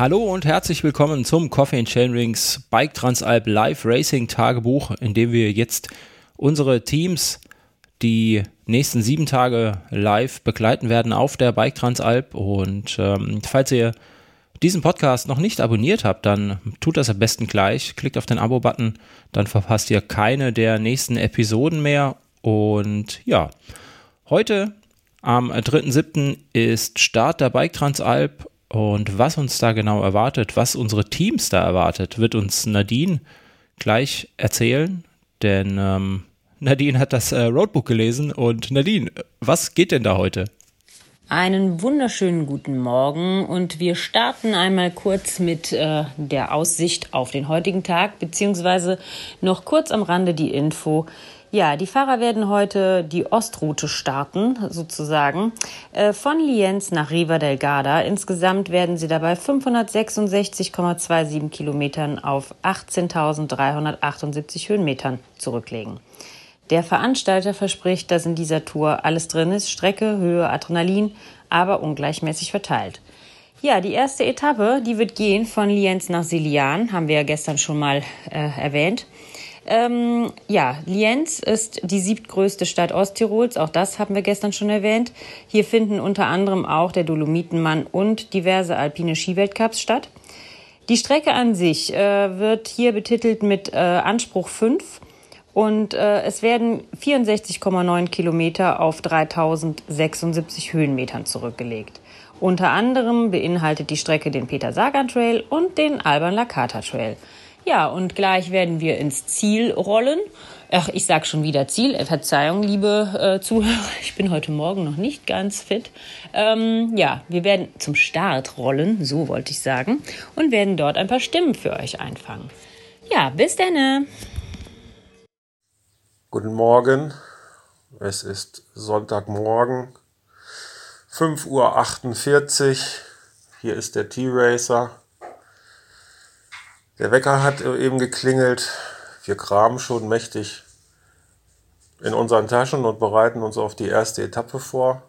Hallo und herzlich willkommen zum Coffee and Chainrings Bike Transalp Live Racing Tagebuch, in dem wir jetzt unsere Teams die nächsten sieben Tage live begleiten werden auf der Bike Transalp. Und ähm, falls ihr diesen Podcast noch nicht abonniert habt, dann tut das am besten gleich. Klickt auf den Abo-Button, dann verpasst ihr keine der nächsten Episoden mehr. Und ja, heute am 3.7. ist Start der Bike Transalp und was uns da genau erwartet, was unsere Teams da erwartet, wird uns Nadine gleich erzählen, denn ähm, Nadine hat das äh, Roadbook gelesen und Nadine, was geht denn da heute? Einen wunderschönen guten Morgen und wir starten einmal kurz mit äh, der Aussicht auf den heutigen Tag, beziehungsweise noch kurz am Rande die Info. Ja, die Fahrer werden heute die Ostroute starten, sozusagen, äh, von Lienz nach Riva del Garda. Insgesamt werden sie dabei 566,27 Kilometern auf 18.378 Höhenmetern zurücklegen. Der Veranstalter verspricht, dass in dieser Tour alles drin ist, Strecke, Höhe, Adrenalin, aber ungleichmäßig verteilt. Ja, die erste Etappe, die wird gehen von Lienz nach Silian, haben wir ja gestern schon mal äh, erwähnt. Ähm, ja, Lienz ist die siebtgrößte Stadt Osttirols, auch das haben wir gestern schon erwähnt. Hier finden unter anderem auch der Dolomitenmann und diverse alpine Skiweltcups statt. Die Strecke an sich äh, wird hier betitelt mit äh, Anspruch 5 und äh, es werden 64,9 Kilometer auf 3076 Höhenmetern zurückgelegt. Unter anderem beinhaltet die Strecke den Peter Sagan Trail und den Alban Lakata Trail. Ja, und gleich werden wir ins Ziel rollen. Ach, ich sag schon wieder Ziel. Äh, Verzeihung, liebe äh, Zuhörer, ich bin heute Morgen noch nicht ganz fit. Ähm, ja, wir werden zum Start rollen, so wollte ich sagen, und werden dort ein paar Stimmen für euch einfangen. Ja, bis denne. Guten Morgen. Es ist Sonntagmorgen, 5.48 Uhr. Hier ist der T-Racer. Der Wecker hat eben geklingelt. Wir kramen schon mächtig in unseren Taschen und bereiten uns auf die erste Etappe vor.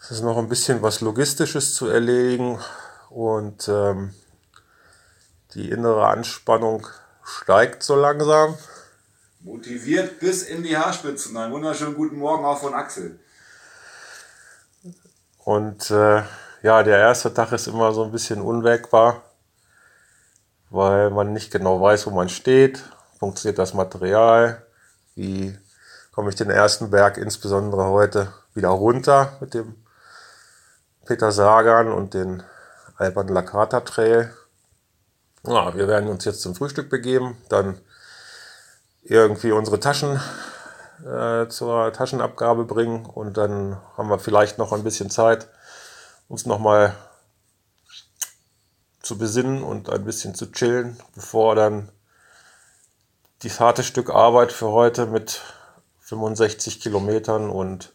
Es ist noch ein bisschen was Logistisches zu erledigen und ähm, die innere Anspannung steigt so langsam. Motiviert bis in die Haarspitzen. Einen wunderschönen guten Morgen auch von Axel. Und äh, ja, der erste Tag ist immer so ein bisschen unwägbar, weil man nicht genau weiß, wo man steht. Funktioniert das Material? Wie komme ich den ersten Berg insbesondere heute wieder runter mit dem Peter Sagan und den Alban Lakata Trail? Ja, wir werden uns jetzt zum Frühstück begeben, dann irgendwie unsere Taschen äh, zur Taschenabgabe bringen und dann haben wir vielleicht noch ein bisschen Zeit, uns nochmal zu besinnen und ein bisschen zu chillen, bevor dann das harte Stück Arbeit für heute mit 65 Kilometern und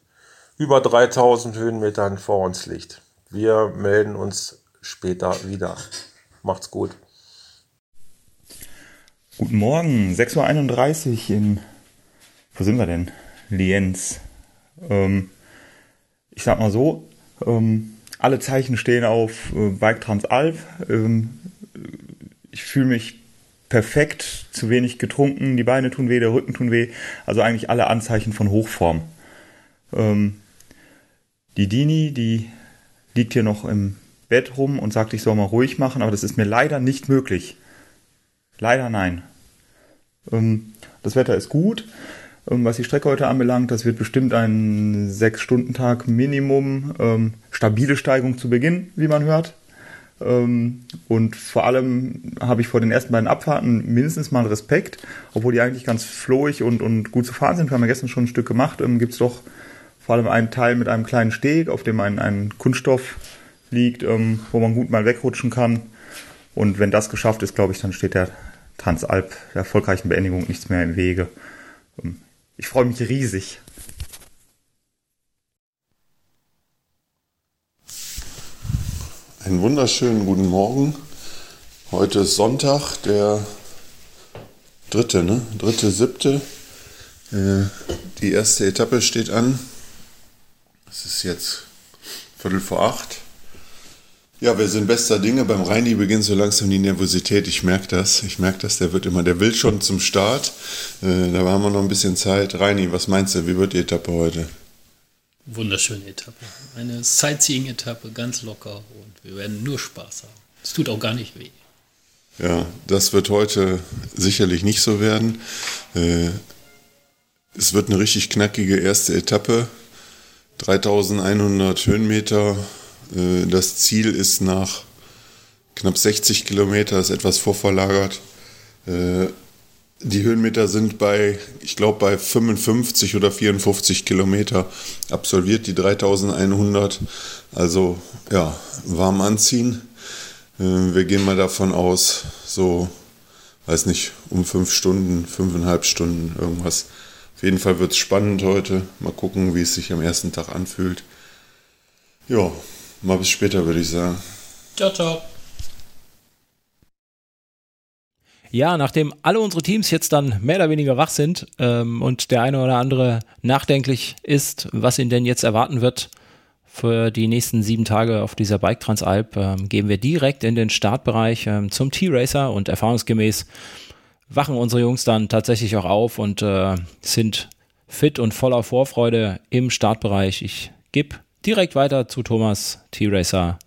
über 3000 Höhenmetern vor uns liegt. Wir melden uns später wieder. Macht's gut. Guten Morgen, 6.31 Uhr in, wo sind wir denn? Lienz. Ähm, ich sag mal so, ähm, alle Zeichen stehen auf äh, Bike Transalp. Ähm, ich fühle mich perfekt, zu wenig getrunken, die Beine tun weh, der Rücken tun weh. Also eigentlich alle Anzeichen von Hochform. Ähm, die Dini, die liegt hier noch im Bett rum und sagt, ich soll mal ruhig machen, aber das ist mir leider nicht möglich. Leider nein. Ähm, das Wetter ist gut. Ähm, was die Strecke heute anbelangt, das wird bestimmt ein 6-Stunden-Tag Minimum. Ähm, stabile Steigung zu Beginn, wie man hört. und vor allem habe ich vor den ersten beiden Abfahrten mindestens mal Respekt, obwohl die eigentlich ganz flohig und, und gut zu fahren sind. Wir haben ja gestern schon ein Stück gemacht. Gibt es doch vor allem einen Teil mit einem kleinen Steg, auf dem ein, ein Kunststoff liegt, wo man gut mal wegrutschen kann. Und wenn das geschafft ist, glaube ich, dann steht der Transalp der erfolgreichen Beendigung nichts mehr im Wege. Ähm, ich freue mich riesig. Einen wunderschönen guten Morgen. Heute ist Sonntag, der dritte, ne? Dritte, siebte. Äh, die erste Etappe steht an. Es ist jetzt Viertel vor acht. Ja, wir sind bester Dinge. Beim Reini beginnt so langsam die Nervosität. Ich merke das. Ich merke das. Der wird immer, der will schon zum Start. Äh, da haben wir noch ein bisschen Zeit. Reini, was meinst du? Wie wird die Etappe heute? Wunderschöne Etappe. Eine Sightseeing-Etappe, ganz locker und wir werden nur Spaß haben. Es tut auch gar nicht weh. Ja, das wird heute sicherlich nicht so werden. Äh, es wird eine richtig knackige erste Etappe. 3100 Höhenmeter das Ziel ist nach knapp 60 Kilometer, ist etwas vorverlagert. Äh, die Höhenmeter sind bei, ich glaube, bei 55 oder 54 Kilometer absolviert, die 3100. Also ja, warm anziehen. Äh, wir gehen mal davon aus, so, weiß nicht, um fünf Stunden, fünfeinhalb Stunden, irgendwas. Auf jeden Fall wird es spannend heute. Mal gucken, wie es sich am ersten Tag anfühlt. Ja, Mal bis später, würde ich sagen. Ciao, ciao. Ja, nachdem alle unsere Teams jetzt dann mehr oder weniger wach sind ähm, und der eine oder andere nachdenklich ist, was ihn denn jetzt erwarten wird für die nächsten sieben Tage auf dieser Bike Transalp, ähm, gehen wir direkt in den Startbereich ähm, zum T-Racer und erfahrungsgemäß wachen unsere Jungs dann tatsächlich auch auf und äh, sind fit und voller Vorfreude im Startbereich. Ich gebe direkt weiter zu Thomas T-Racer.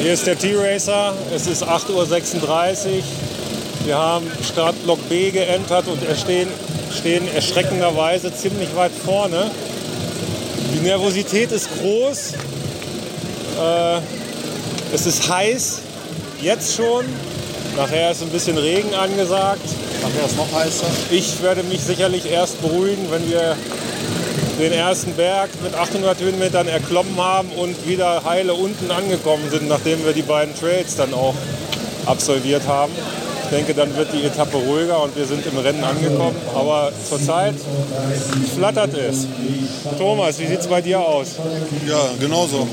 Hier ist der T-Racer, es ist 8.36 Uhr. Wir haben Startblock B geentert und stehen, stehen erschreckenderweise ziemlich weit vorne. Die Nervosität ist groß. Äh, es ist heiß, jetzt schon. Nachher ist ein bisschen Regen angesagt. Nachher ist noch heißer. Ich werde mich sicherlich erst beruhigen, wenn wir den ersten Berg mit 800 Höhenmetern erklommen haben und wieder heile unten angekommen sind, nachdem wir die beiden Trails dann auch absolviert haben. Ich denke, dann wird die Etappe ruhiger und wir sind im Rennen angekommen. Aber zurzeit flattert es. Thomas, wie sieht es bei dir aus? Ja, genauso.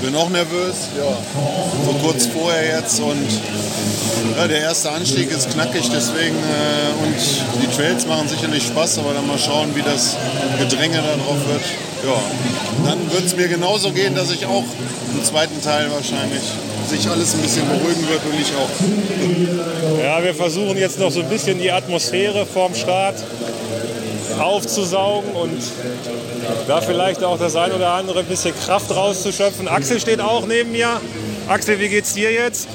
Bin auch nervös, ja. So kurz vorher jetzt und ja, der erste Anstieg ist knackig, deswegen äh, und die Trails machen sicherlich Spaß, aber dann mal schauen, wie das Gedränge da drauf wird. Ja, dann wird es mir genauso gehen, dass ich auch im zweiten Teil wahrscheinlich sich alles ein bisschen beruhigen wird und ich auch. Ja, wir versuchen jetzt noch so ein bisschen die Atmosphäre vorm Start aufzusaugen und da vielleicht auch das ein oder andere ein bisschen Kraft rauszuschöpfen. Axel steht auch neben mir. Axel, wie geht's dir jetzt?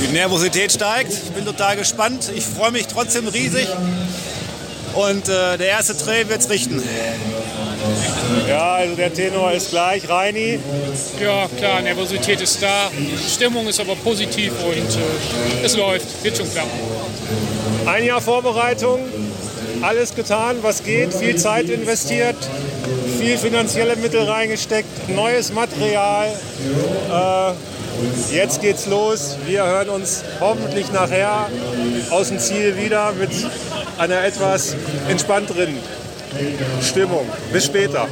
Die Nervosität steigt. Ich bin total gespannt. Ich freue mich trotzdem riesig. Und äh, der erste Trail wird es richten. Ja, also der Tenor ist gleich. Reini? Ja, klar, Nervosität ist da. Stimmung ist aber positiv und äh, es läuft. Wird schon klappen. Ein Jahr Vorbereitung, alles getan, was geht, viel Zeit investiert, viel finanzielle Mittel reingesteckt, neues Material. Äh, jetzt geht's los. Wir hören uns hoffentlich nachher aus dem Ziel wieder mit einer etwas entspannteren Stimmung. Bis später.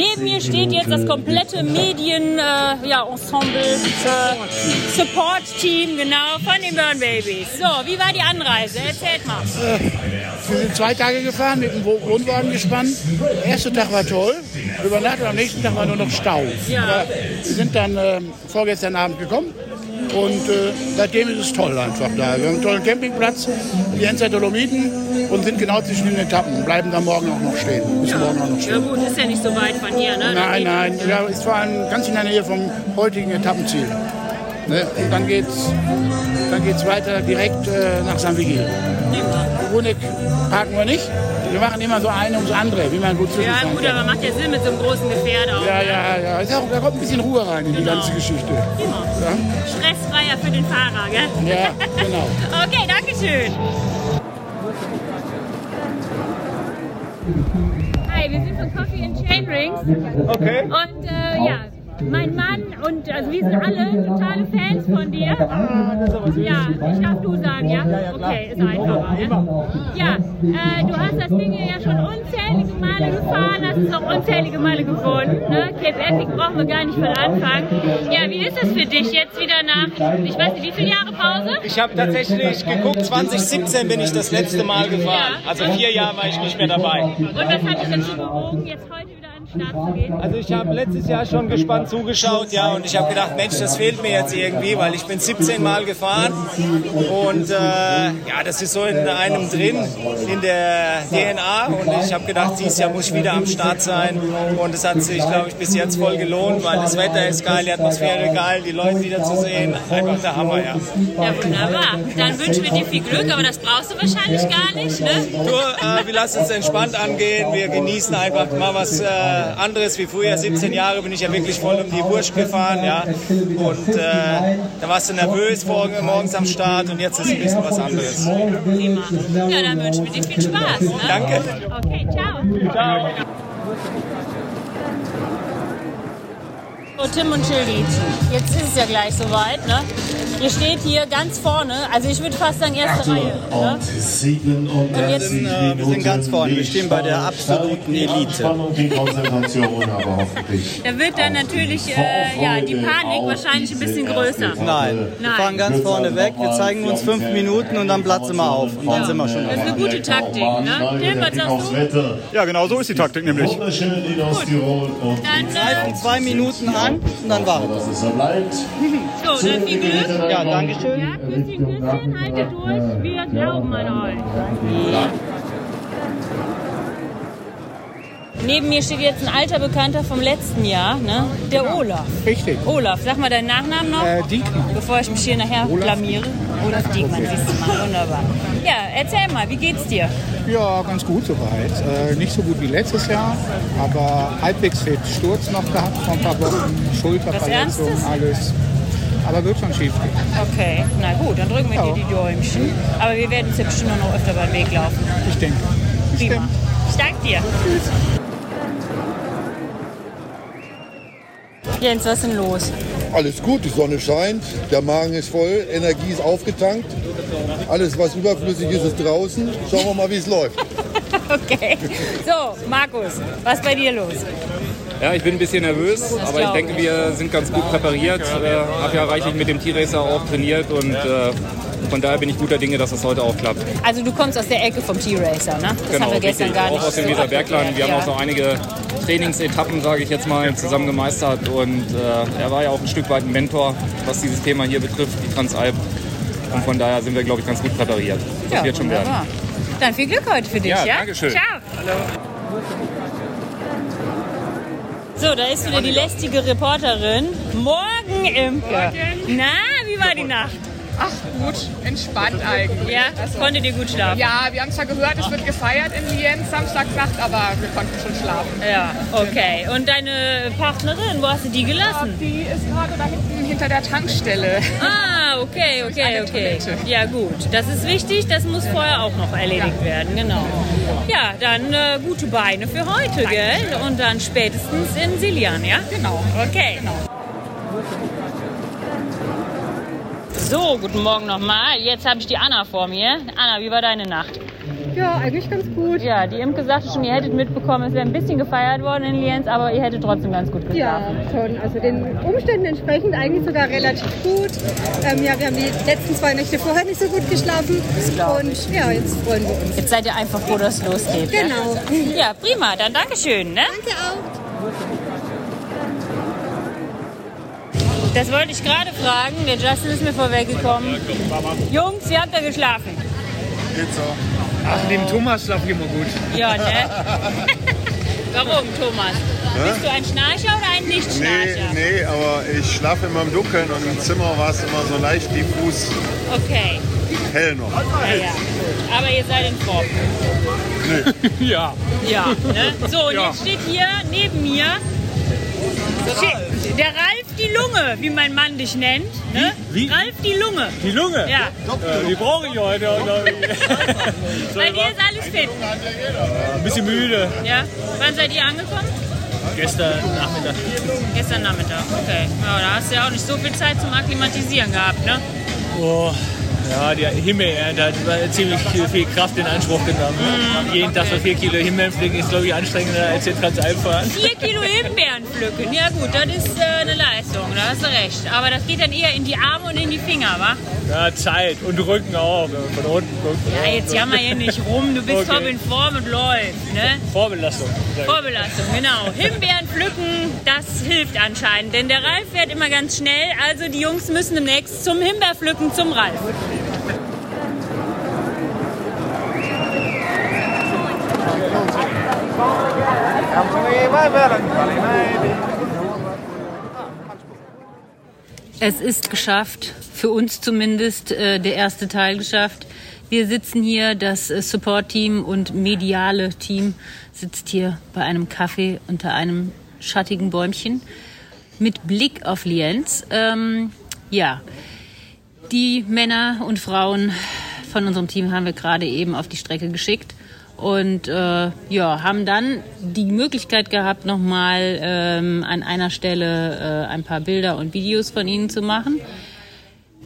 Neben mir steht jetzt das komplette Medien-Ensemble, äh, ja, äh, Support-Team, genau, von den Burn Babies. So, wie war die Anreise? Erzählt mal. Wir sind zwei Tage gefahren, mit dem Wohnwagen gespannt. Der erste Tag war toll, übernachtet, am nächsten Tag war nur noch Stau. Ja. Aber wir sind dann äh, vorgestern Abend gekommen und äh, seitdem ist es toll einfach da. Wir haben einen tollen Campingplatz, die Enzer Dolomiten und sind genau zwischen den Etappen. Bleiben da morgen auch noch stehen. Bis morgen auch noch Ja stehen. gut, ist ja nicht so weit von hier, ne? Nein, nein, ja, ist vor allem ganz in der Nähe vom heutigen Etappenziel. Ne? Und dann geht's, dann geht's weiter direkt äh, nach San Vigil. Bruneck parken wir nicht. Wir machen immer so eine ums andere, wie man gut Ja zwischenfahren gut, kann. aber macht ja Sinn mit so einem großen Gefährt auch. Ja, ne? ja, ja. Auch, da kommt ein bisschen Ruhe rein in die Genau. ganze Geschichte. Prima. Ja? Stressfreier für den Fahrer, gell? Ja, genau. okay, danke schön. Hi, wir sind von Coffee and Chain Rings. Okay. Und äh, ja, mein Mann und also wir sind alle totale Fans von dir. Ja, ich darf du sagen, ja? Okay, ist einfacher. Ja, ja äh, du hast das Ding hier ja schon unzählige Male gefahren, hast es auch unzählige Male gewonnen. Ne? Cape Epic brauchen wir gar nicht von Anfang. Ja, wie ist es für dich jetzt wieder nach, ich weiß nicht, wie viele Jahre Pause? Ich habe tatsächlich geguckt, 2017 bin ich das letzte Mal gefahren. Ja. Also vier Jahre war ich nicht mehr dabei. Und was hat dich dazu bewogen, jetzt heute wieder Start zu gehen? Also ich habe letztes Jahr schon gespannt zugeschaut, ja, und ich habe gedacht, Mensch, das fehlt mir jetzt irgendwie, weil ich bin 17 Mal gefahren und äh, ja, das ist so in einem drin, in der DNA und ich habe gedacht, dieses Jahr muss ich wieder am Start sein und es hat sich, glaube ich, bis jetzt voll gelohnt, weil das Wetter ist geil, die Atmosphäre geil, die Leute wieder zu sehen, einfach der Hammer, ja. Ja, wunderbar. Dann wünschen wir dir viel Glück, aber das brauchst du wahrscheinlich gar nicht, ne? Du, äh, wir lassen es entspannt angehen, wir genießen einfach mal was äh, anderes wie früher. 17 Jahre bin ich ja wirklich voll um die Wurst gefahren, ja. Und äh, da warst du nervös morgens am Start und jetzt ist ein bisschen was anderes. Prima. Ja, dann wünschen wir dir viel Spaß. Ne? Danke. Okay, ciao. Ciao. So, Tim und Schildi, jetzt ist es ja gleich soweit, ne? Ihr steht hier ganz vorne, also ich würde fast sagen erste Reihe. Ne? Und jetzt, äh, wir sind ganz vorne. Wir stehen bei der absoluten Elite. Da wird dann natürlich äh, ja, die Panik wahrscheinlich ein bisschen größer. Nein, wir fahren ganz vorne weg. Wir zeigen uns fünf Minuten und dann platzen wir auf. Und dann sind wir schon Das ist eine gute Taktik, ne? Tim, was sagst du? Ja, genau so ist die Taktik nämlich. Dann, Greifen zwei Minuten an und dann warten wir. So, dann viel Glück. Ja, danke schön. Ja, Küsschen, Küsschen, haltet durch. Wir glauben an euch. Neben mir steht jetzt ein alter Bekannter vom letzten Jahr, ne? Der Olaf. Richtig. Olaf, sag mal deinen Nachnamen noch. Äh, Diekmann. Bevor ich mich hier nachher blamiere. Olaf Diekmann, siehst du mal, wunderbar. Ja, erzähl mal, wie geht's dir? Ja, ganz gut soweit. Äh, nicht so gut wie letztes Jahr, aber halbwegs fit. Sturz noch gehabt vor ein paar Wochen, Schulterverletzung, alles. Aber wird schon schief gehen. Okay, na gut, dann drücken wir Ja. dir die Däumchen. Aber wir werden uns ja bestimmt noch öfter beim Weg laufen. Ich denke. Prima. Ich danke dir. Jens, was ist denn los? Alles gut, die Sonne scheint, der Magen ist voll, Energie ist aufgetankt. Alles, was überflüssig ist, ist draußen. Schauen wir mal, wie es läuft. Okay. So, Markus, was ist bei dir los? Ja, ich bin ein bisschen nervös, Das aber ich denke, wir sind ganz gut präpariert. Äh, habe ja reichlich mit dem T-Racer auch trainiert und äh, von daher bin ich guter Dinge, dass das heute auch klappt. Also du kommst aus der Ecke vom T-Racer, ne? Das haben wir gestern richtig. gar nicht Auch aus dem so Weserbergland. Wir haben ja. auch so einige Trainingsetappen, sage ich jetzt mal, zusammen gemeistert. Und äh, er war ja auch ein Stück weit ein Mentor, was dieses Thema hier betrifft, die Transalp. Und von daher sind wir, glaube ich, ganz gut präpariert. Das Ja, wird schon werden. wunderbar. Dann viel Glück heute für dich, Ja, ja? danke schön. Ciao. So, da ist wieder die lästige Reporterin. Morgen, Imke. Na, wie war die Nacht? Ach gut, entspannt eigentlich. Ja, konntet ihr gut schlafen? Ja, wir haben zwar gehört, es wird gefeiert in Lienz Samstagnacht, aber wir konnten schon schlafen. Ja, okay. Und deine Partnerin, wo hast du die gelassen? Die ist gerade da hinten hinter der Tankstelle. Ah, okay, okay, okay. Ja, gut. Das ist wichtig, das muss vorher auch noch erledigt werden, genau. Ja, dann äh, gute Beine für heute, gell? Und dann spätestens in Silian, ja? Genau. Okay. So, guten Morgen nochmal. Jetzt habe ich die Anna vor mir. Anna, wie war deine Nacht? Ja, eigentlich ganz gut. Ja, die Imke sagte schon, ihr hättet mitbekommen, es wäre ein bisschen gefeiert worden in Lienz, aber ihr hättet trotzdem ganz gut Ja, geschlafen. schon. Also den Umständen entsprechend eigentlich sogar relativ gut. Ähm, ja, wir haben die letzten zwei Nächte vorher nicht so gut geschlafen. Und ja, jetzt freuen wir uns. Jetzt seid ihr einfach froh, dass es losgeht. ja? Genau. Ja, prima. Dann Dankeschön. Ne? Danke auch. Das wollte ich gerade fragen. Der Justin ist mir vorweggekommen. Jungs, wie habt ihr geschlafen? Geht so. Ach, neben Thomas schlafe ich immer gut. Ja, ne? Warum, Thomas? Bist du ein Schnarcher oder ein Nee, Nicht-Schnarcher? nee, aber ich schlafe immer im Dunkeln und im Zimmer war es immer so leicht diffus Okay. hell noch. Ja, ja, gut. Aber ihr seid in Form. ja. Ja, ne? So, und Ja. jetzt steht hier neben mir steht der Ralf die Lunge, wie mein Mann dich nennt. Ne? Wie? Wie? Ralf die Lunge. Die Lunge? Ja. Äh, die brauche ich heute. Bei dir ist alles fit. Ein bisschen müde. Ja. Wann seid ihr angekommen? Gestern Nachmittag. Gestern Nachmittag, okay. Ja, da hast du ja auch nicht so viel Zeit zum Akklimatisieren gehabt, ne? Oh, ja, die Himbeerernte hat ziemlich viel, Kraft in Anspruch genommen. Mm, Jeden Tag so vier Kilo Himbeeren pflücken ist, glaube ich, anstrengender als hier Transalp fahren. Vier Kilo Himbeeren pflücken, ja gut, das ist äh, eine Leistung, da hast du recht. Aber das geht dann eher in die Arme und in die Finger, wa? Ja, Zeit und Rücken auch, wenn man von unten guckt. Ja, jetzt jammer hier nicht rum, du bist Okay. top in Form und läuft, ne? Vorbelastung. Vorbelastung, genau. Himbeeren pflücken, das hilft anscheinend, denn der Ralf fährt immer ganz schnell, also die Jungs müssen demnächst zum Himbeerpflücken zum Ralf. Es ist geschafft, für uns zumindest äh, der erste Teil geschafft. Wir sitzen hier, das äh, Support-Team und mediale Team sitzt hier bei einem Kaffee unter einem schattigen Bäumchen mit Blick auf Lienz. Ähm, ja, die Männer und Frauen von unserem Team haben wir gerade eben auf die Strecke geschickt und äh, ja, haben dann die Möglichkeit gehabt, nochmal ähm, an einer Stelle äh, ein paar Bilder und Videos von ihnen zu machen.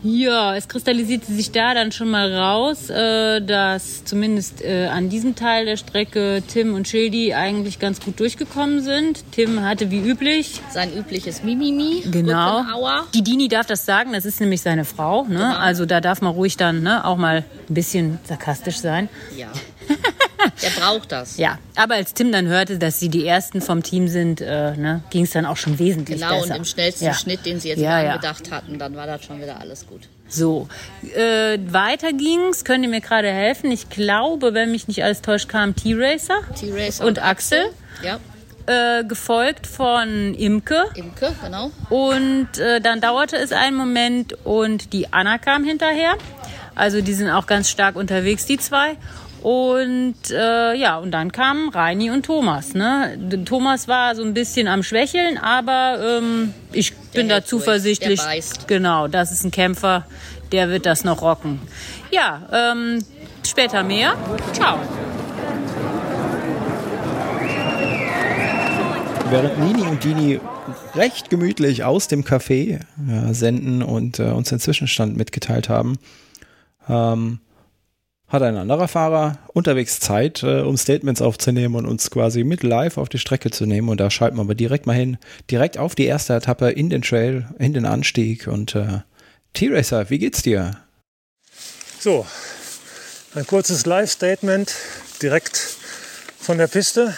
Ja, es kristallisierte sich da dann schon mal raus, äh, dass zumindest äh, an diesem Teil der Strecke Tim und Schildi eigentlich ganz gut durchgekommen sind. Tim hatte wie üblich Sein übliches Mimimi. Genau. Die Dini darf das sagen, das ist nämlich seine Frau. Ne? Also da darf man ruhig dann ne, auch mal ein bisschen sarkastisch sein. Ja. Der braucht das. Ja, aber als Tim dann hörte, dass sie die Ersten vom Team sind, äh, ne, ging es dann auch schon wesentlich Genau, besser. und im schnellsten ja. Schnitt, den sie jetzt Ja, mal ja. angedacht hatten, dann war das schon wieder alles gut. So, äh, weiter ging's. Könnt ihr mir gerade helfen? Ich glaube, wenn mich nicht alles täuscht, kam T-Racer T-Racer und Axel. Ja. Äh, gefolgt von Imke. Imke, genau. Und äh, dann dauerte es einen Moment und die Anna kam hinterher. Also die sind auch ganz stark unterwegs, die zwei. Und äh, ja, und dann kamen Reini und Thomas. Ne? Thomas war so ein bisschen am Schwächeln, aber ähm, ich bin da durch, zuversichtlich. der beißt. Genau, das ist ein Kämpfer, der wird das noch rocken. Ja, ähm, später mehr. Ciao. Während Nini und Dini recht gemütlich aus dem Café äh, senden und äh, uns den Zwischenstand mitgeteilt haben, ähm, hat ein anderer Fahrer unterwegs Zeit, äh, um Statements aufzunehmen und uns quasi mit live auf die Strecke zu nehmen. Und da schalten wir aber direkt mal hin, direkt auf die erste Etappe in den Trail, in den Anstieg. Und äh, T-Racer, wie geht's dir? So, ein kurzes Live-Statement direkt von der Piste.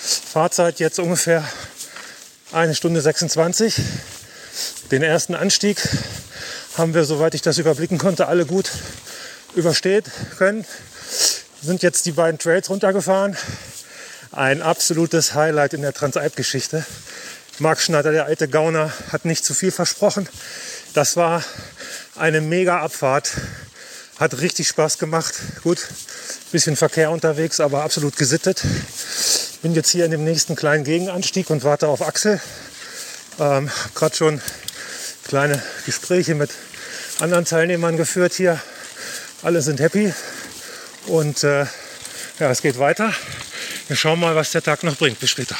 Fahrzeit jetzt ungefähr eine Stunde 26. Den ersten Anstieg haben wir, soweit ich das überblicken konnte, alle gut übersteht können. Sind jetzt die beiden Trails runtergefahren. Ein absolutes Highlight in der Transalp-Geschichte. Marc Schneider, der alte Gauner, hat nicht zu viel versprochen. Das war eine mega Abfahrt. Hat richtig Spaß gemacht. Gut, bisschen Verkehr unterwegs, aber absolut gesittet. Bin jetzt hier in dem nächsten kleinen Gegenanstieg und warte auf Axel. Ähm, gerade schon kleine Gespräche mit anderen Teilnehmern geführt hier. Alle sind happy und äh, ja, es geht weiter. Wir schauen mal, was der Tag noch bringt. Bis später.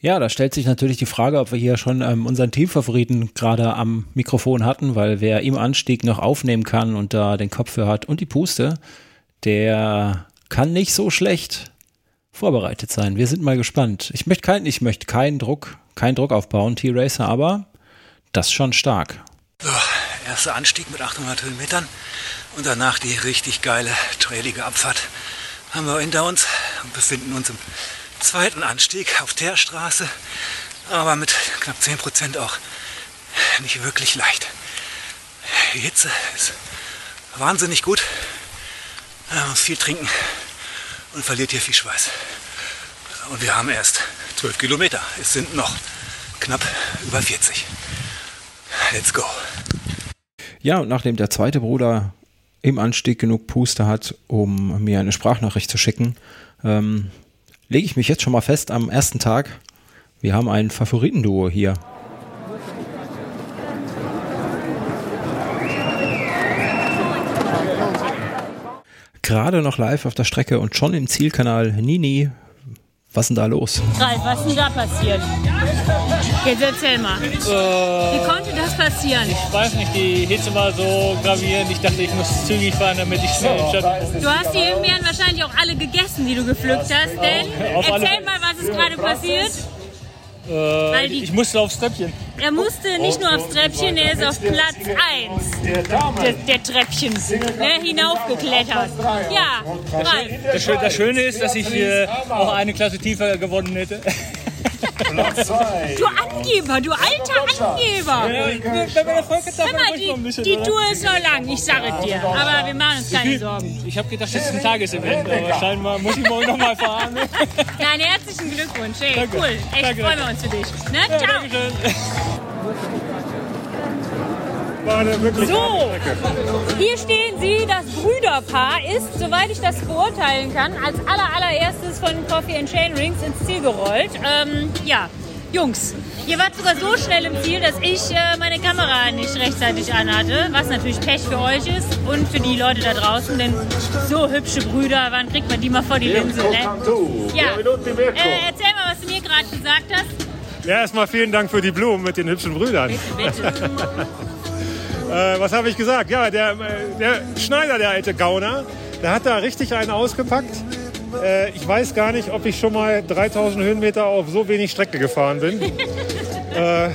Ja, da stellt sich natürlich die Frage, ob wir hier schon ähm, unseren Teamfavoriten gerade am Mikrofon hatten, weil wer im Anstieg noch aufnehmen kann und da den Kopf für hat und die Puste, der kann nicht so schlecht vorbereitet sein. Wir sind mal gespannt. Ich möchte keinen, ich möchte keinen Druck, keinen Druck aufbauen, T-Racer, aber das ist schon stark. So, erster Anstieg mit 800 Höhenmetern und danach die richtig geile, trailige Abfahrt haben wir hinter uns und befinden uns im zweiten Anstieg auf Teerstraße, aber mit knapp 10% auch nicht wirklich leicht. Die Hitze ist wahnsinnig gut, man muss viel trinken und verliert hier viel Schweiß. Und wir haben erst 12 Kilometer, es sind noch knapp über 40. Let's go. Ja, und nachdem der zweite Bruder im Anstieg genug Puste hat, um mir eine Sprachnachricht zu schicken, ähm, lege ich mich jetzt schon mal fest am ersten Tag. Wir haben ein Favoritenduo hier. Gerade noch live auf der Strecke und schon im Zielkanal Nini Was ist denn da los? Ralf, was ist denn da passiert? Jetzt erzähl mal. Wie konnte das passieren? Ich weiß nicht, die Hitze war so gravierend. Ich dachte, ich muss zügig fahren, damit ich schnell in Stadt Du hast die Himbeeren wahrscheinlich auch alle gegessen, die du gepflückt hast, denn erzähl mal, was ist gerade passiert. Äh, Weil die- ich musste aufs Treppchen. Er musste nicht nur aufs Treppchen, er ist auf Platz 1 der, der Treppchen ne, hinaufgeklettert. Ja, Ralf. Das, das Schöne ist, dass ich äh, auch eine Klasse tiefer gewonnen hätte. Du Angeber, du alter Angeber. Ja, ich- Hör mal, ich noch ein die? Tour ist noch lang, ich sage es dir. Aber wir machen uns keine Sorgen. Ich habe gedacht, das ist ein Tagesevent, aber scheinbar muss ich morgen nochmal fahren. Nein, herzlichen Glückwunsch. Hey, cool. Echt, freuen wir uns für dich. Ne? Ja, Ciao. Dankeschön. War eine wirklich So, hier stehen Sie. Das Brüderpaar ist, soweit ich das beurteilen kann, als aller, allererstes von Coffee and Chain Rings ins Ziel gerollt. Ähm, ja, Jungs, ihr wart sogar so schnell im Ziel, dass ich äh, meine Kamera nicht rechtzeitig anhatte, was natürlich Pech für euch ist und für die Leute da draußen, denn so hübsche Brüder, wann kriegt man die mal vor die Linse, ne? Ja, äh, erzähl mal, was du mir gerade gesagt hast. Ja, erstmal vielen Dank für die Blumen mit den hübschen Brüdern. Bitte. Äh, was habe ich gesagt? Ja, der, äh, der Schneider, der alte Gauner, der hat da richtig einen ausgepackt. Äh, ich weiß gar nicht, ob ich schon mal 3000 Höhenmeter auf so wenig Strecke gefahren bin. äh,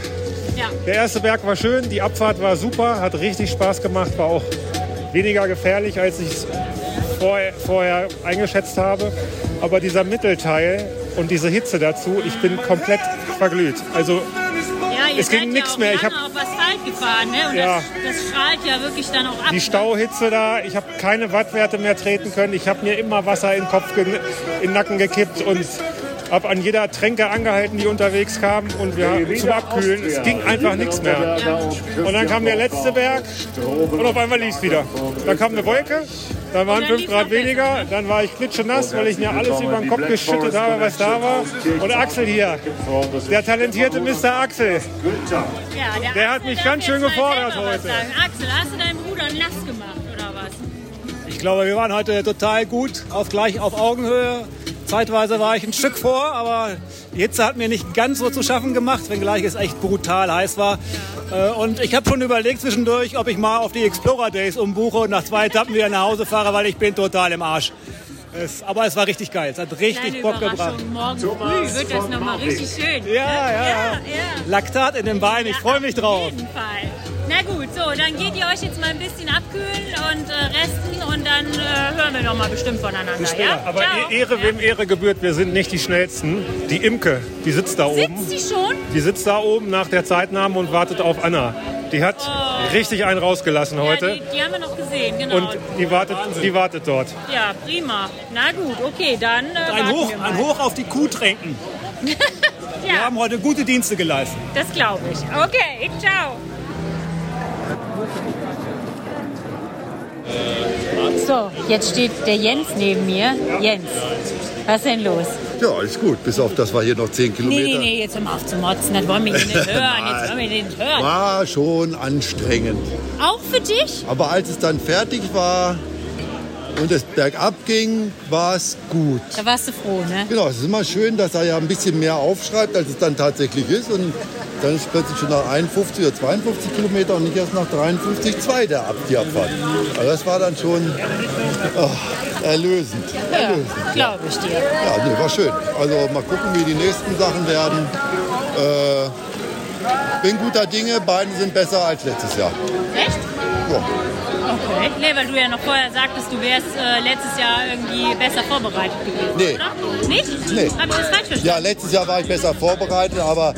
Der erste Berg war schön, die Abfahrt war super, hat richtig Spaß gemacht, war auch weniger gefährlich, als ich es vorher, vorher eingeschätzt habe. Aber dieser Mittelteil und diese Hitze dazu, ich bin komplett verglüht. Also Ja, Es ging seid ja mehr. Ich lange hab- auf Asphalt gefahren, ne? Und Ja. das, das strahlt ja wirklich dann auch ab. die Stauhitze da, ich habe keine Wattwerte mehr treten können. Ich habe mir immer Wasser in den Kopf, in den Nacken gekippt und habe an jeder Tränke angehalten, die unterwegs kam und wir zum Abkühlen. Es ging einfach nichts mehr. Und dann kam der letzte Berg und auf einmal lief es wieder. Dann kam eine Wolke, dann waren 5 Grad weniger, dann war ich klitschenass, weil ich mir alles über den Kopf geschüttet habe, was da war. Und Axel hier, der talentierte Mr. Axel, Ja, der hat mich ganz schön gefordert heute. Axel, hast du deinen Bruder nass gemacht oder was? Ich glaube, wir waren heute total gut, auf gleich auf Augenhöhe. Zeitweise war ich ein Stück vor, aber die Hitze hat mir nicht ganz so zu schaffen gemacht, wenngleich es echt brutal heiß war. Äh, Und ich habe schon überlegt zwischendurch, ob ich mal auf die Explorer Days umbuche und nach zwei Etappen wieder nach Hause fahre, weil ich bin total im Arsch. Es, aber es war richtig geil. Es hat richtig Kleine Bock gebracht. Morgen früh wird das nochmal richtig schön. Ja, ja, ja. ja. Laktat in den Beinen, ich freue mich drauf. Auf jeden Fall. Na gut, so, dann geht ihr euch jetzt mal ein bisschen abkühlen und äh, resten und dann äh, hören wir noch mal bestimmt voneinander. Ja? Aber Ciao. E- Ehre wem Ehre gebührt, wir sind nicht die Schnellsten. Die Imke, die sitzt da oben. Sitzt sie schon? Die sitzt da oben nach der Zeitnahme und wartet auf Anna. Die hat richtig einen rausgelassen heute. Ja, die, die haben wir noch gesehen, genau. und die wartet, die wartet dort. ja, prima. Na gut, okay, dann äh, Ein Hoch, wir mal. ein Hoch auf die Kuhtränken. Wir haben heute gute Dienste geleistet. Das glaube ich. Okay, ciao. So, jetzt steht der Jens neben mir. Jens, was ist denn los? Ja, alles gut, bis auf das war hier noch 10 Kilometer. Nee, nee, jetzt hör mal auf zu motzen. Das wollen wir hier nicht hören. Jetzt wollen wir nicht hören. War schon anstrengend. Auch für dich? Aber als es dann fertig war und es bergab ging, war es gut. Da warst du froh, ne? Genau, es ist immer schön, dass er ja ein bisschen mehr aufschreibt, als es dann tatsächlich ist. Und dann ist plötzlich schon nach 51 oder 52 Kilometer und nicht erst nach 53,2 der Ab die Abfahrt. Also das war dann schon oh, erlösend. Ja, erlösend. glaube ich dir. Ja, nee, war schön. Also mal gucken, wie die nächsten Sachen werden. Äh, bin guter Dinge, beide sind besser als letztes Jahr. Echt? Ja. Okay. Nee, weil du ja noch vorher sagtest, du wärst äh, letztes Jahr irgendwie besser vorbereitet gewesen, Nee. oder? Nicht? Nee. Hab ich das falsch verstanden? Ja, letztes Jahr war ich besser vorbereitet, aber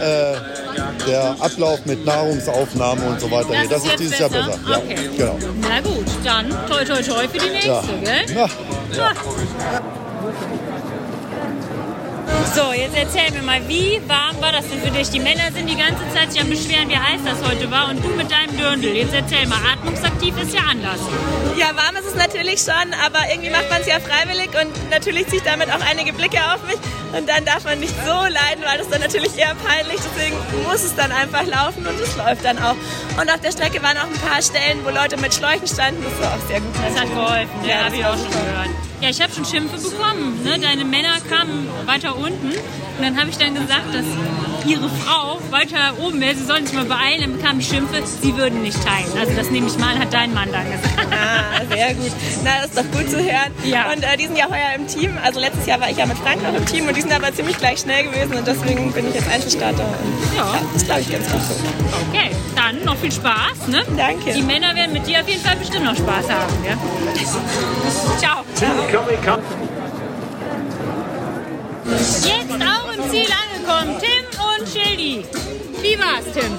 äh, der Ablauf mit Nahrungsaufnahme und so weiter, nee, das ist jetzt dieses Jahr besser. Ja, Okay. genau. Na gut, dann toi toi toi für die nächste, Ja. gell? Ja. Ja. So, jetzt erzähl mir mal, wie warm war das denn für dich? Die Männer sind die ganze Zeit sich am Beschweren, wie heiß das heute war und du mit deinem Dirndl. Jetzt erzähl mal, atmungsaktiv ist ja anders. Ja, warm ist es natürlich schon, aber irgendwie macht man es ja freiwillig und natürlich zieht damit auch einige Blicke auf mich. Und dann darf man nicht so leiden, weil das dann natürlich eher peinlich. Deswegen muss es dann einfach laufen und es läuft dann auch. Und auf der Strecke waren auch ein paar Stellen, wo Leute mit Schläuchen standen. Das war auch sehr gut. Das hat geholfen, ja, hab ich das war auch schon gehört. Ja, ich habe schon Schimpfe bekommen. Ne? Deine Männer kamen weiter unten und dann habe ich dann gesagt, dass ihre Frau weiter oben wäre. Sie sollen sich mal beeilen. Dann bekamen die Schimpfe, sie würden nicht teilen. Also das nehme ich mal, hat dein Mann dann gesagt. Ah, sehr gut. Na, das ist doch gut zu hören. Ja. Und äh, die sind ja heuer im Team. Also letztes Jahr war ich ja mit Frank noch im Team und die sind aber ziemlich gleich schnell gewesen und deswegen bin ich jetzt Einzelstarter. Und, Ja. das glaube ich ganz gut so. Okay, dann noch viel Spaß. Ne? Danke. Die Männer werden mit dir auf jeden Fall bestimmt noch Spaß haben. Ja? Ciao. Jetzt auch im Ziel angekommen. Tim und Schildi. Wie war's, Tim?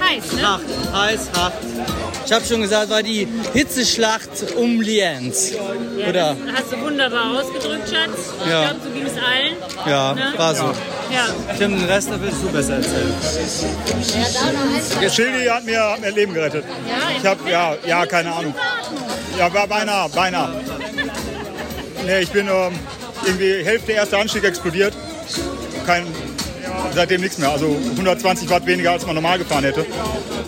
Heiß, ne? Hart, heiß, hart. Ich habe schon gesagt, war die Hitzeschlacht um Lienz. Ja, Oder? das hast du wunderbar ausgedrückt, Schatz. Ich Ja. glaube, so ging es allen. Ja, Ne? war so. Ja. Tim, den Rest da willst du besser erzählen. Schildi hat mir, hat mir Leben gerettet. Ja, Ich habe, ja, ja, keine Ahnung. Ja, war beinahe, beinahe. Nee, ich bin ähm, irgendwie Hälfte erster Anstieg explodiert. Kein, seitdem nichts mehr. Also 120 Watt weniger, als man normal gefahren hätte.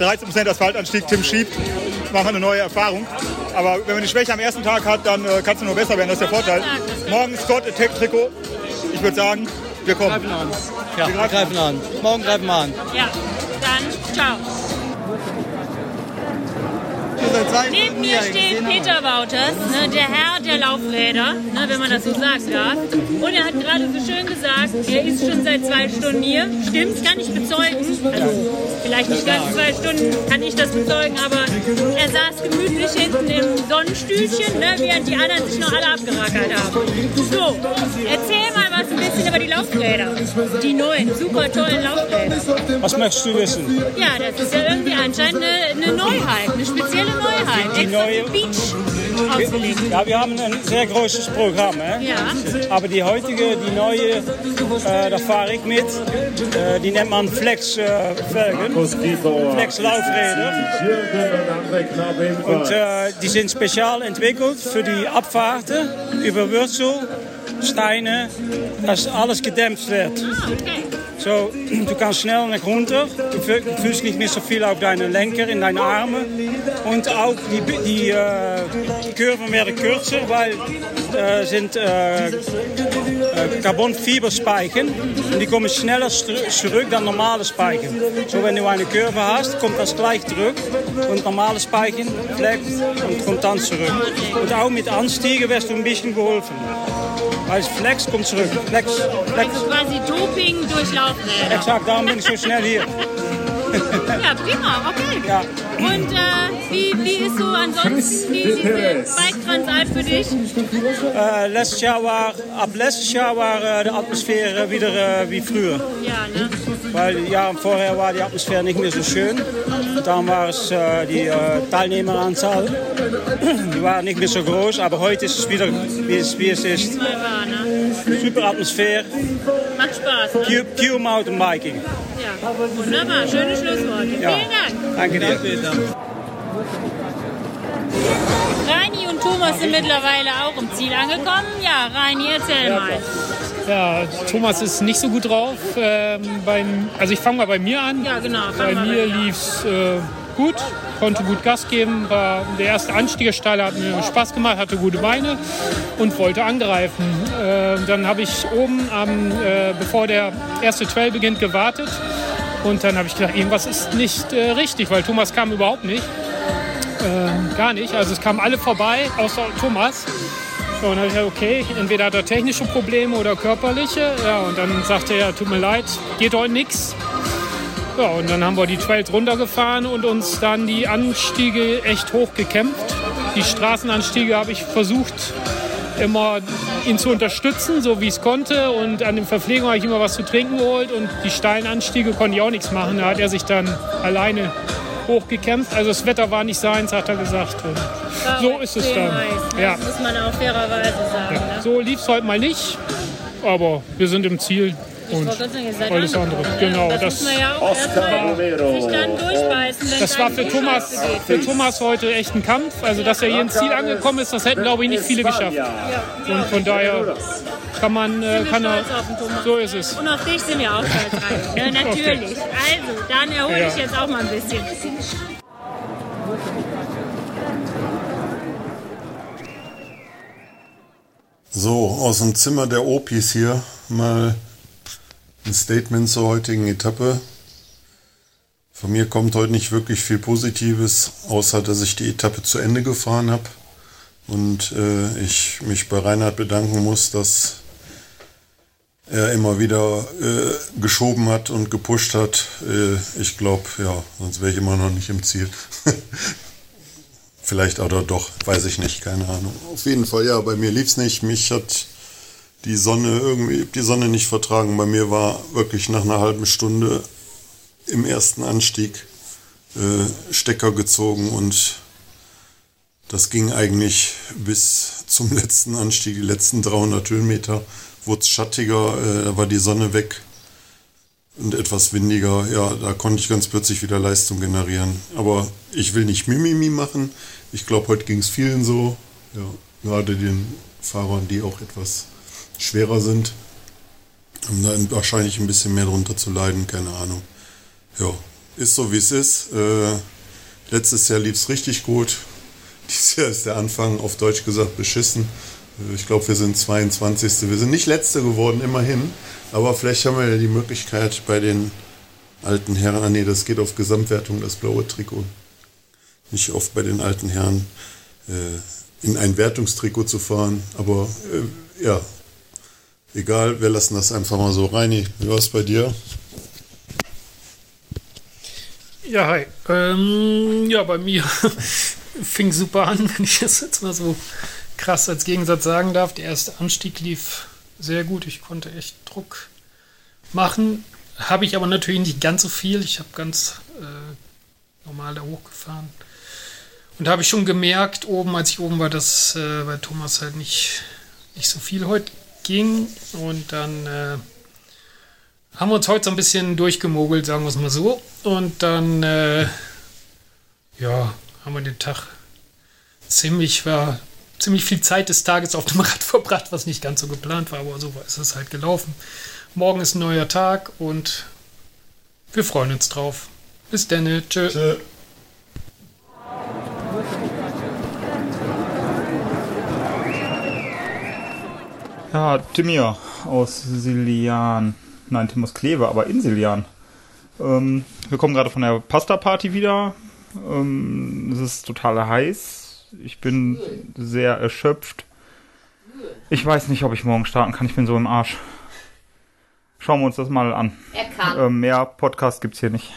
13% Asphaltanstieg, Tim schiebt. War mal eine neue Erfahrung. Aber wenn man die Schwäche am ersten Tag hat, dann äh, kannst du nur besser werden. Das ist der Vorteil. Morgen Scott Attack Trikot. Ich würde sagen, wir kommen. Greifen an. Ja, wir greifen an. Morgen greifen wir an. Ja, dann ciao. Neben mir steht Peter Wouters, ne, der Herr der Laufräder, ne, wenn man das so sagen darf. Und er hat gerade so schön gesagt, er ist schon seit zwei Stunden hier. Stimmt's, kann ich bezeugen. Also vielleicht nicht ganz zwei Stunden kann ich das bezeugen, aber er saß gemütlich hinten im Sonnenstühlchen, ne, während die anderen sich noch alle abgerackert haben. So, erzähl mal was ein bisschen über die Laufräder. Die neuen, super tollen Laufräder. Was möchtest du wissen? Ja, das ist ja irgendwie anscheinend eine, eine Neuheit, eine spezielle Neuheit. Die Extra neue- Beach ausgelegt. Ja, wir haben ein sehr großes Programm. Hè? Ja. Aber die heutige, die neue, äh, da fahre ich mit. Äh, die nennt man Flex äh, Felgen. Flex Laufräder. Und äh, die sind spezial entwickelt für die Abfahrten über Wurzel, Steine, dass alles gedämpft wird. So, du kannst schnell nach runter, du fühl- du fühlst nicht mehr so viel auf deinen Lenker, in deine Arme. Und auch die, die, äh, die Kurven werden kürzer, weil äh, sind äh, äh, Carbonfiberspeichen und die kommen schneller stru- zurück dan normale Speichen. So, wenn du eine Kurve hast, kommt das gleich zurück und normale Speichen bleibt und kommt dann zurück. Und auch mit Anstiegen wirst du ein bisschen geholfen. Als Flex kommt zurück. Flex, Flex. Also quasi Doping durch Laufräder. Exakt, darum bin ich so schnell hier. Ja, prima, okay. Und äh, wie, wie ist so ansonsten die, diese Bike Transalp für dich? Äh, letztes Jahr war, ab letztes Jahr war äh, die Atmosphäre wieder äh, wie früher. Ja, ne? Weil die Jahre vorher war die Atmosphäre nicht mehr so schön. Dann war es äh, die äh, Teilnehmeranzahl, die war nicht mehr so groß. Aber heute ist es wieder, wie es, wie es ist. Ne? Super Atmosphäre, Macht Spaß, ne? pure, pure Mountainbiking. Wunderbar. Schöne Schlussworte. Ja. Vielen Dank. Danke dir. Reini und Thomas sind mittlerweile auch im Ziel angekommen. Ja, Reini, erzähl mal. Ja, Thomas ist nicht so gut drauf. Ähm, beim, also ich fange mal bei mir an. Ja, genau. Bei mir lief es äh, gut, konnte gut Gas geben. War, der erste Anstieg steil hat mir Spaß gemacht, hatte gute Beine und wollte angreifen. Äh, dann habe ich oben, am, äh, bevor der erste Trail beginnt, gewartet. Und dann habe ich gedacht, irgendwas ist nicht äh, richtig, weil Thomas kam überhaupt nicht. Ähm, gar nicht. Also es kamen alle vorbei, außer Thomas. Und dann habe ich gesagt, okay, entweder hat er technische Probleme oder körperliche. Ja, und dann sagte er, tut mir leid, geht heute nichts. Ja, und dann haben wir die Trails runtergefahren und uns dann die Anstiege echt hochgekämpft. Die Straßenanstiege habe ich versucht, immer ihn zu unterstützen, so wie es konnte. Und an den Verpflegung habe ich immer was zu trinken geholt. Und die steilen Anstiege konnte ich auch nichts machen. Da hat er sich dann alleine hochgekämpft. Also das Wetter war nicht seins, hat er gesagt. So ist es dann. Heiß, ne? Ja. Muss man auch fairerweise sagen. Ja, Ne? so lief es heute mal nicht, aber wir sind im Ziel und alles andere. Genau, das, das, muss man ja auch erstmal sich dann durchbeißen. wenn's das war für so Thomas, geht. für Thomas heute echt ein Kampf. Also, dass er hier ins Ziel angekommen ist, das hätten, glaube ich, nicht viele geschafft. Und von daher kann man, äh, kann er, so ist es. Und auf dich sind wir auch stolz rein. Ja, natürlich. Also, dann erhole ich jetzt auch mal ein bisschen. So, aus dem Zimmer der Opis hier mal ein Statement zur heutigen Etappe. Von mir kommt heute nicht wirklich viel Positives, außer dass ich die Etappe zu Ende gefahren habe und äh, ich mich bei Reinhard bedanken muss, dass er immer wieder äh, geschoben hat und gepusht hat. Äh, ich glaube, ja, sonst wäre ich immer noch nicht im Ziel. Vielleicht oder doch, weiß ich nicht, keine Ahnung. Auf jeden Fall, ja, bei mir lief es nicht. Mich hat die Sonne irgendwie, die Sonne nicht vertragen. Bei mir war wirklich nach einer halben Stunde im ersten Anstieg äh, Stecker gezogen und das ging eigentlich bis zum letzten Anstieg, die letzten 300 Höhenmeter wurde es schattiger, äh, da war die Sonne weg und etwas windiger. Ja, da konnte ich ganz plötzlich wieder Leistung generieren. Aber ich will nicht Mimimi machen. Ich glaube, heute ging es vielen so. Ja, gerade den Fahrern, die auch etwas schwerer sind, haben da wahrscheinlich ein bisschen mehr drunter zu leiden, keine Ahnung. Ja, ist so wie es ist. Äh, letztes Jahr lief es richtig gut. Dieses Jahr ist der Anfang auf Deutsch gesagt beschissen. Äh, Ich glaube, wir sind 22. Wir sind nicht Letzte geworden, immerhin. Aber vielleicht haben wir ja die Möglichkeit bei den alten Herren, ah nee, das geht auf Gesamtwertung, das blaue Trikot. Nicht oft bei den alten Herren äh, in ein Wertungstrikot zu fahren. Aber äh, ja, egal, wir lassen das einfach mal so rein. Wie war es bei dir? Ja, hi. Ähm, ja, bei mir fing super an, wenn ich das jetzt mal so krass als Gegensatz sagen darf. Der erste Anstieg lief sehr gut. Ich konnte echt Druck machen. Habe ich aber natürlich nicht ganz so viel. Ich habe ganz äh, normal da hochgefahren. Und habe ich schon gemerkt, oben, als ich oben war, dass äh, bei Thomas halt nicht, nicht so viel heute ging. Und dann äh, haben wir uns heute so ein bisschen durchgemogelt, sagen wir es mal so. Und dann, äh, ja, haben wir den Tag ziemlich, war ziemlich viel Zeit des Tages auf dem Rad verbracht, was nicht ganz so geplant war, aber so ist es halt gelaufen. Morgen ist ein neuer Tag und wir freuen uns drauf. Bis dann, tschö. tschö. Ja, Timir aus Silian. Nein, Tim aus Kleve, aber in Silian. Ähm, wir kommen gerade von der Pasta-Party wieder. Ähm, es ist total heiß. Ich bin sehr erschöpft. Ich weiß nicht, ob ich morgen starten kann. Ich bin so im Arsch. Schauen wir uns das mal an. Er kann. Ähm, mehr Podcast gibt's hier nicht.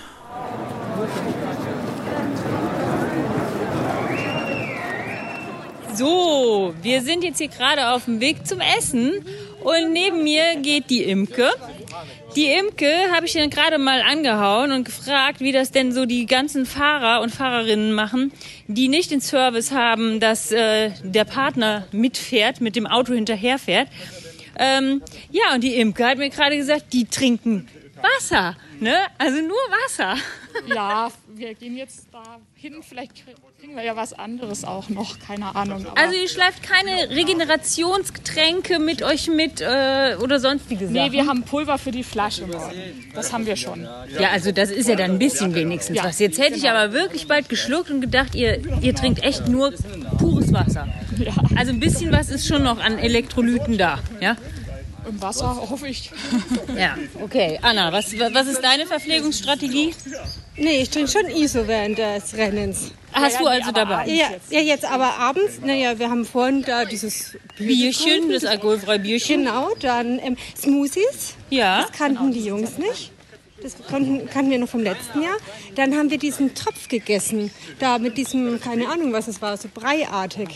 So, wir sind jetzt hier gerade auf dem Weg zum Essen und neben mir geht die Imke. Die Imke habe ich dann gerade mal angehauen und gefragt, wie das denn so die ganzen Fahrer und Fahrerinnen machen, die nicht den Service haben, dass äh, der Partner mitfährt, mit dem Auto hinterherfährt. Ähm, ja, und die Imke hat mir gerade gesagt, die trinken Wasser, ne? Also nur Wasser. Ja, wir gehen jetzt da hin. Vielleicht kriegen wir ja was anderes auch noch. Keine Ahnung. Also ihr schleift keine Regenerationsgetränke mit euch mit äh, oder sonstige Sachen? Nee, wir haben Pulver für die Flasche. Das haben wir schon. Ja, also das ist ja dann ein bisschen wenigstens Ja, was. Jetzt hätte ich genau. aber wirklich bald geschluckt und gedacht, ihr, ihr trinkt echt nur pures Wasser. Also ein bisschen was ist schon noch an Elektrolyten da, ja? Im Wasser hoffe ich. Ja, okay. Anna, was, was ist deine Verpflegungsstrategie? Nee, ich trinke schon ISO während des Rennens. Hast du also dabei? Ja, ja, jetzt aber abends, naja, wir haben vorhin da dieses Bierchen, das alkoholfreie Bierchen. Genau, dann ähm, Smoothies. Ja. Das kannten die Jungs nicht. Das konnten, kannten wir noch vom letzten Jahr. Dann haben wir diesen Topf gegessen. Da mit diesem, keine Ahnung, was es war, so breiartig.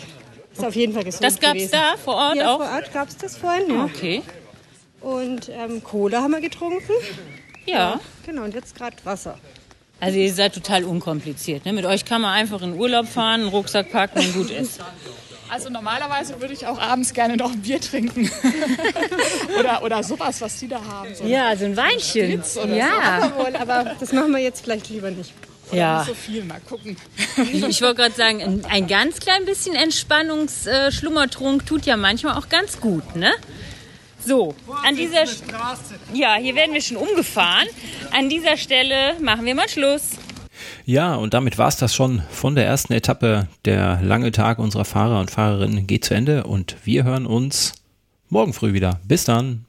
Ist auf jeden Fall gesund Das gab's gewesen. da vor Ort ja, auch? vor Ort gab es das vorhin, ja. Okay. Und ähm, Cola haben wir getrunken. Ja. Genau, und jetzt gerade Wasser. Also ihr seid total unkompliziert. Ne? Mit euch kann man einfach in Urlaub fahren, einen Rucksack packen und gut ist. Also normalerweise würde ich auch abends gerne noch ein Bier trinken. oder, oder sowas, was die da haben. So Ja, so ein Weinchen. Ja. so. Aber das machen wir jetzt vielleicht lieber nicht. Ja. Nicht so viel, mal gucken. Ich, ich wollte gerade sagen, ein, ein ganz klein bisschen Entspannungsschlummertrunk tut ja manchmal auch ganz gut, ne? So, an dieser St- Ja, hier werden wir schon umgefahren. An dieser Stelle machen wir mal Schluss. Ja, und damit war es das schon von der ersten Etappe. Der lange Tag unserer Fahrer und Fahrerinnen geht zu Ende und wir hören uns morgen früh wieder. Bis dann.